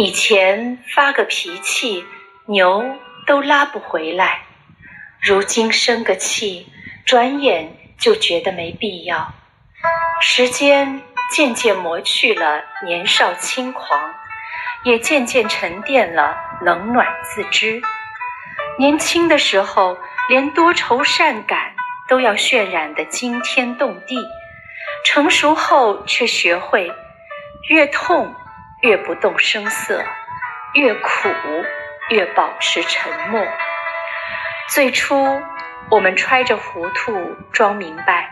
以前发个脾气，牛都拉不回来；如今生个气，转眼就觉得没必要。时间渐渐磨去了年少轻狂，也渐渐沉淀了冷暖自知。年轻的时候，连多愁善感都要渲染得惊天动地；成熟后，却学会越痛越不动声色，越苦越保持沉默。最初，我们揣着糊涂装明白，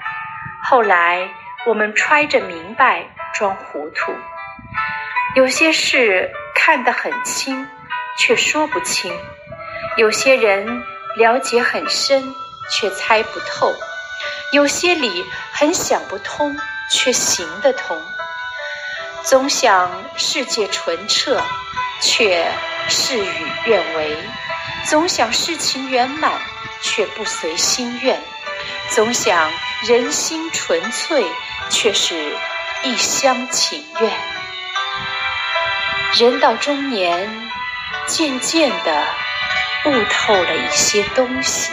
后来。我们揣着明白装糊涂，有些事看得很清，却说不清；有些人了解很深，却猜不透；有些理很想不通，却行得通。总想世界纯澈，却事与愿违；总想事情圆满，却不随心愿；总想人心纯粹。却是一厢情愿。人到中年，渐渐的悟透了一些东西。